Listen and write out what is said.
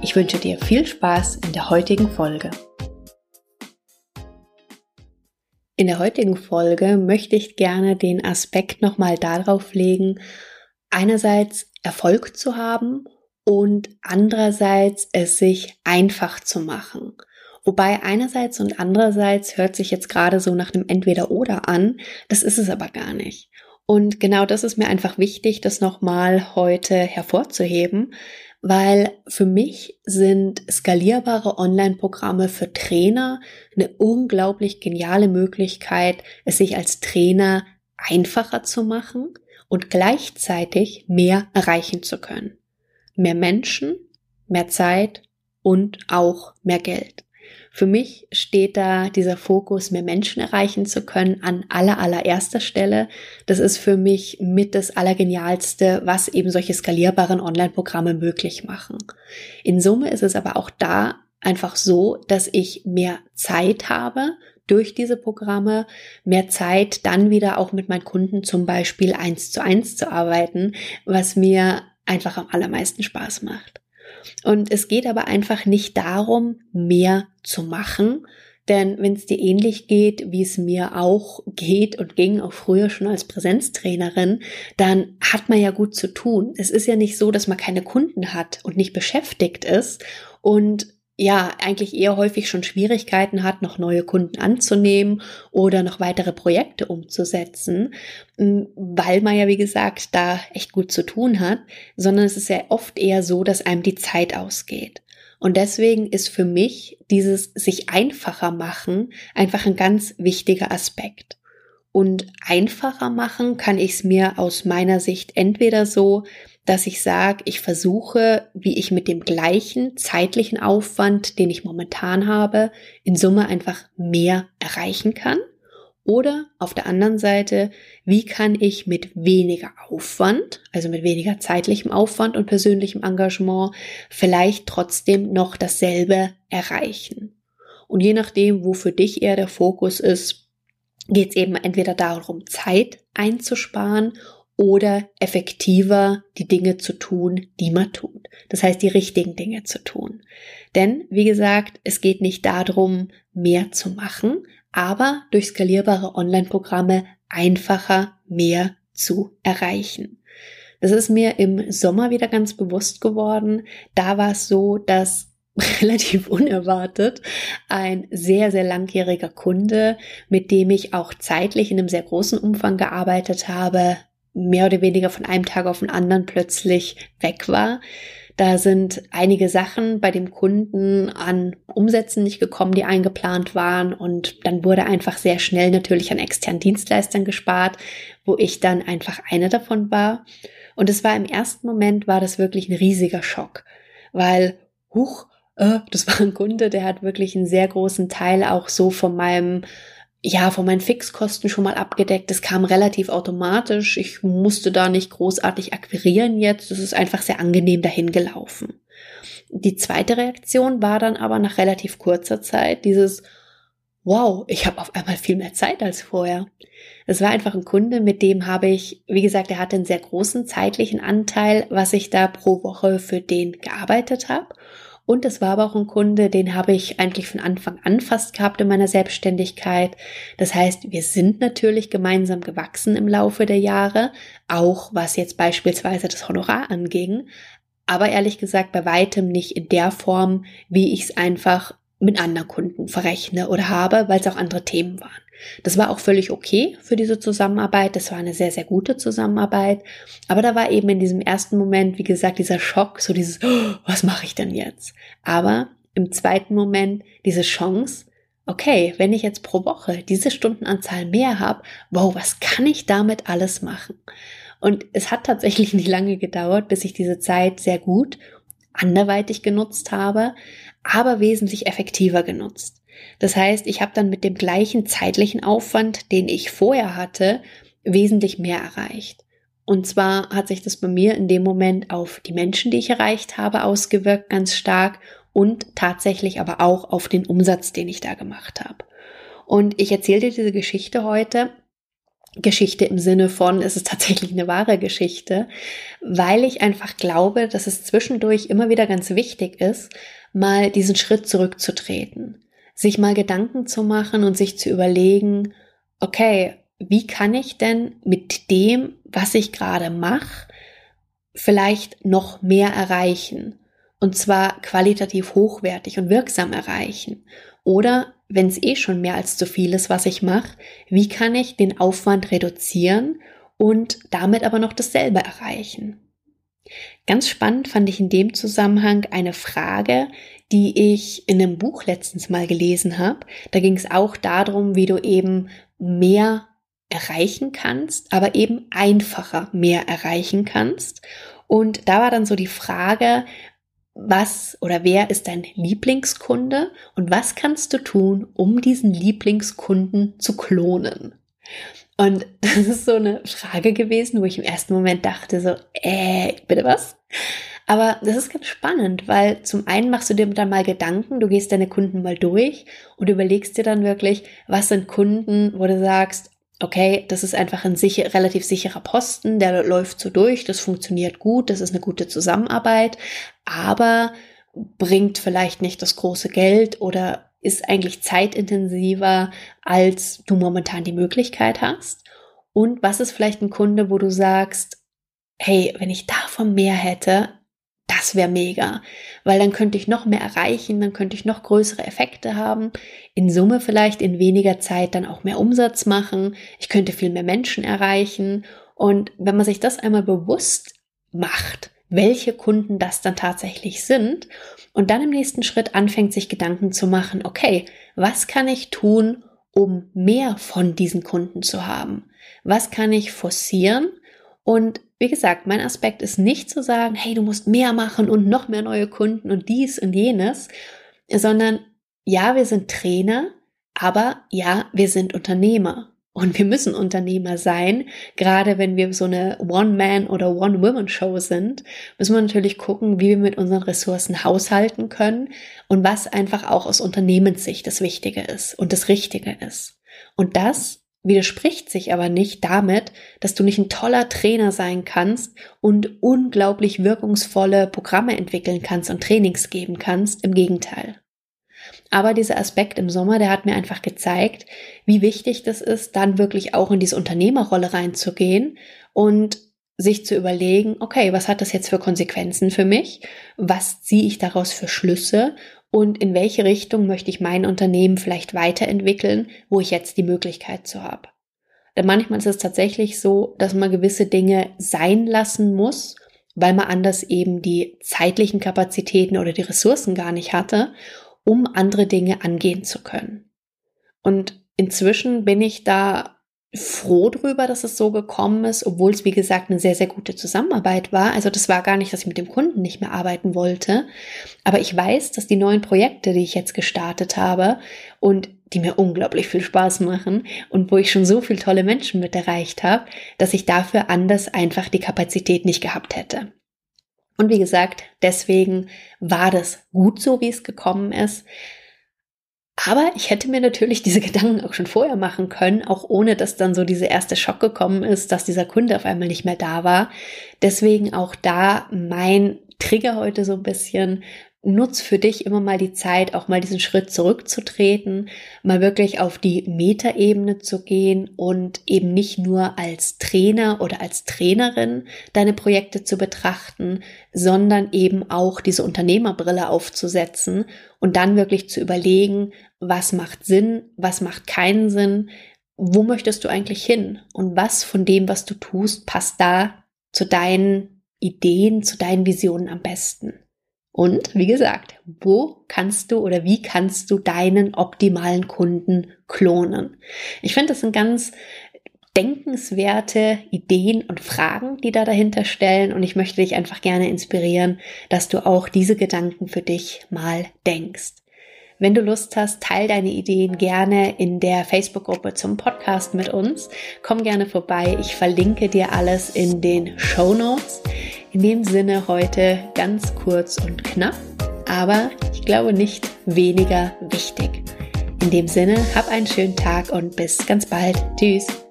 Ich wünsche dir viel Spaß in der heutigen Folge. In der heutigen Folge möchte ich gerne den Aspekt nochmal darauf legen, einerseits Erfolg zu haben und andererseits es sich einfach zu machen. Wobei einerseits und andererseits hört sich jetzt gerade so nach einem Entweder-Oder an, das ist es aber gar nicht. Und genau das ist mir einfach wichtig, das nochmal heute hervorzuheben, weil für mich sind skalierbare Online-Programme für Trainer eine unglaublich geniale Möglichkeit, es sich als Trainer einfacher zu machen und gleichzeitig mehr erreichen zu können. Mehr Menschen, mehr Zeit und auch mehr Geld. Für mich steht da dieser Fokus, mehr Menschen erreichen zu können, an aller, allererster Stelle. Das ist für mich mit das Allergenialste, was eben solche skalierbaren Online-Programme möglich machen. In Summe ist es aber auch da einfach so, dass ich mehr Zeit habe durch diese Programme, mehr Zeit dann wieder auch mit meinen Kunden zum Beispiel eins zu eins zu arbeiten, was mir einfach am allermeisten Spaß macht. Und es geht aber einfach nicht darum, mehr zu machen, denn wenn es dir ähnlich geht, wie es mir auch geht und ging, auch früher schon als Präsenztrainerin, dann hat man ja gut zu tun. Es ist ja nicht so, dass man keine Kunden hat und nicht beschäftigt ist und ja, eigentlich eher häufig schon Schwierigkeiten hat, noch neue Kunden anzunehmen oder noch weitere Projekte umzusetzen, weil man ja, wie gesagt, da echt gut zu tun hat, sondern es ist ja oft eher so, dass einem die Zeit ausgeht. Und deswegen ist für mich dieses sich einfacher machen einfach ein ganz wichtiger Aspekt. Und einfacher machen kann ich es mir aus meiner Sicht entweder so, dass ich sage, ich versuche, wie ich mit dem gleichen zeitlichen Aufwand, den ich momentan habe, in Summe einfach mehr erreichen kann. Oder auf der anderen Seite, wie kann ich mit weniger Aufwand, also mit weniger zeitlichem Aufwand und persönlichem Engagement, vielleicht trotzdem noch dasselbe erreichen. Und je nachdem, wo für dich eher der Fokus ist, geht es eben entweder darum, Zeit einzusparen oder effektiver die Dinge zu tun, die man tut. Das heißt, die richtigen Dinge zu tun. Denn, wie gesagt, es geht nicht darum, mehr zu machen, aber durch skalierbare Online-Programme einfacher mehr zu erreichen. Das ist mir im Sommer wieder ganz bewusst geworden. Da war es so, dass relativ unerwartet ein sehr, sehr langjähriger Kunde, mit dem ich auch zeitlich in einem sehr großen Umfang gearbeitet habe, mehr oder weniger von einem Tag auf den anderen plötzlich weg war. Da sind einige Sachen bei dem Kunden an Umsätzen nicht gekommen, die eingeplant waren. Und dann wurde einfach sehr schnell natürlich an externen Dienstleistern gespart, wo ich dann einfach eine davon war. Und es war im ersten Moment war das wirklich ein riesiger Schock, weil, huch, äh, das war ein Kunde, der hat wirklich einen sehr großen Teil auch so von meinem ja, von meinen Fixkosten schon mal abgedeckt. Das kam relativ automatisch. Ich musste da nicht großartig akquirieren jetzt. Das ist einfach sehr angenehm dahin gelaufen. Die zweite Reaktion war dann aber nach relativ kurzer Zeit dieses Wow, ich habe auf einmal viel mehr Zeit als vorher. Es war einfach ein Kunde, mit dem habe ich, wie gesagt, er hatte einen sehr großen zeitlichen Anteil, was ich da pro Woche für den gearbeitet habe. Und es war aber auch ein Kunde, den habe ich eigentlich von Anfang an fast gehabt in meiner Selbstständigkeit. Das heißt, wir sind natürlich gemeinsam gewachsen im Laufe der Jahre, auch was jetzt beispielsweise das Honorar anging. Aber ehrlich gesagt, bei weitem nicht in der Form, wie ich es einfach mit anderen Kunden verrechne oder habe, weil es auch andere Themen waren. Das war auch völlig okay für diese Zusammenarbeit. Das war eine sehr, sehr gute Zusammenarbeit. Aber da war eben in diesem ersten Moment, wie gesagt, dieser Schock, so dieses, oh, was mache ich denn jetzt? Aber im zweiten Moment diese Chance, okay, wenn ich jetzt pro Woche diese Stundenanzahl mehr habe, wow, was kann ich damit alles machen? Und es hat tatsächlich nicht lange gedauert, bis ich diese Zeit sehr gut anderweitig genutzt habe, aber wesentlich effektiver genutzt. Das heißt, ich habe dann mit dem gleichen zeitlichen Aufwand, den ich vorher hatte, wesentlich mehr erreicht. Und zwar hat sich das bei mir in dem Moment auf die Menschen, die ich erreicht habe, ausgewirkt, ganz stark und tatsächlich aber auch auf den Umsatz, den ich da gemacht habe. Und ich erzähle dir diese Geschichte heute. Geschichte im Sinne von, es ist tatsächlich eine wahre Geschichte, weil ich einfach glaube, dass es zwischendurch immer wieder ganz wichtig ist, mal diesen Schritt zurückzutreten, sich mal Gedanken zu machen und sich zu überlegen, okay, wie kann ich denn mit dem, was ich gerade mache, vielleicht noch mehr erreichen? Und zwar qualitativ hochwertig und wirksam erreichen. Oder wenn es eh schon mehr als zu viel ist, was ich mache, wie kann ich den Aufwand reduzieren und damit aber noch dasselbe erreichen? Ganz spannend fand ich in dem Zusammenhang eine Frage, die ich in einem Buch letztens mal gelesen habe. Da ging es auch darum, wie du eben mehr erreichen kannst, aber eben einfacher mehr erreichen kannst. Und da war dann so die Frage, was oder wer ist dein Lieblingskunde und was kannst du tun, um diesen Lieblingskunden zu klonen? Und das ist so eine Frage gewesen, wo ich im ersten Moment dachte so, äh, bitte was? Aber das ist ganz spannend, weil zum einen machst du dir dann mal Gedanken, du gehst deine Kunden mal durch und überlegst dir dann wirklich, was sind Kunden, wo du sagst, okay, das ist einfach ein sicher, relativ sicherer Posten, der läuft so durch, das funktioniert gut, das ist eine gute Zusammenarbeit, aber bringt vielleicht nicht das große Geld oder ist eigentlich zeitintensiver, als du momentan die Möglichkeit hast. Und was ist vielleicht ein Kunde, wo du sagst, hey, wenn ich davon mehr hätte, das wäre mega, weil dann könnte ich noch mehr erreichen, dann könnte ich noch größere Effekte haben, in Summe vielleicht in weniger Zeit dann auch mehr Umsatz machen, ich könnte viel mehr Menschen erreichen und wenn man sich das einmal bewusst macht, welche Kunden das dann tatsächlich sind und dann im nächsten Schritt anfängt, sich Gedanken zu machen, okay, was kann ich tun, um mehr von diesen Kunden zu haben? Was kann ich forcieren? Und wie gesagt, mein Aspekt ist nicht zu sagen, hey, du musst mehr machen und noch mehr neue Kunden und dies und jenes, sondern ja, wir sind Trainer, aber ja, wir sind Unternehmer. Und wir müssen Unternehmer sein. Gerade wenn wir so eine One-Man- oder One-Woman-Show sind, müssen wir natürlich gucken, wie wir mit unseren Ressourcen haushalten können und was einfach auch aus Unternehmenssicht das Wichtige ist und das Richtige ist. Und das widerspricht sich aber nicht damit, dass du nicht ein toller Trainer sein kannst und unglaublich wirkungsvolle Programme entwickeln kannst und Trainings geben kannst. Im Gegenteil. Aber dieser Aspekt im Sommer, der hat mir einfach gezeigt, wie wichtig das ist, dann wirklich auch in diese Unternehmerrolle reinzugehen und sich zu überlegen, okay, was hat das jetzt für Konsequenzen für mich? Was ziehe ich daraus für Schlüsse? Und in welche Richtung möchte ich mein Unternehmen vielleicht weiterentwickeln, wo ich jetzt die Möglichkeit zu habe. Denn manchmal ist es tatsächlich so, dass man gewisse Dinge sein lassen muss, weil man anders eben die zeitlichen Kapazitäten oder die Ressourcen gar nicht hatte, um andere Dinge angehen zu können. Und inzwischen bin ich da froh drüber, dass es so gekommen ist, obwohl es, wie gesagt, eine sehr, sehr gute Zusammenarbeit war. Also das war gar nicht, dass ich mit dem Kunden nicht mehr arbeiten wollte. Aber ich weiß, dass die neuen Projekte, die ich jetzt gestartet habe und die mir unglaublich viel Spaß machen und wo ich schon so viele tolle Menschen mit erreicht habe, dass ich dafür anders einfach die Kapazität nicht gehabt hätte. Und wie gesagt, deswegen war das gut so, wie es gekommen ist. Aber ich hätte mir natürlich diese Gedanken auch schon vorher machen können, auch ohne dass dann so dieser erste Schock gekommen ist, dass dieser Kunde auf einmal nicht mehr da war. Deswegen auch da mein Trigger heute so ein bisschen nutz für dich immer mal die Zeit, auch mal diesen Schritt zurückzutreten, mal wirklich auf die Metaebene zu gehen und eben nicht nur als Trainer oder als Trainerin deine Projekte zu betrachten, sondern eben auch diese Unternehmerbrille aufzusetzen und dann wirklich zu überlegen, was macht Sinn, was macht keinen Sinn, wo möchtest du eigentlich hin und was von dem, was du tust, passt da zu deinen Ideen, zu deinen Visionen am besten. Und wie gesagt, wo kannst du oder wie kannst du deinen optimalen Kunden klonen? Ich finde das ein ganz denkenswerte Ideen und Fragen, die da dahinter stellen. Und ich möchte dich einfach gerne inspirieren, dass du auch diese Gedanken für dich mal denkst. Wenn du Lust hast, teil deine Ideen gerne in der Facebook-Gruppe zum Podcast mit uns. Komm gerne vorbei. Ich verlinke dir alles in den Show Notes. In dem Sinne heute ganz kurz und knapp, aber ich glaube nicht weniger wichtig. In dem Sinne, hab einen schönen Tag und bis ganz bald. Tschüss.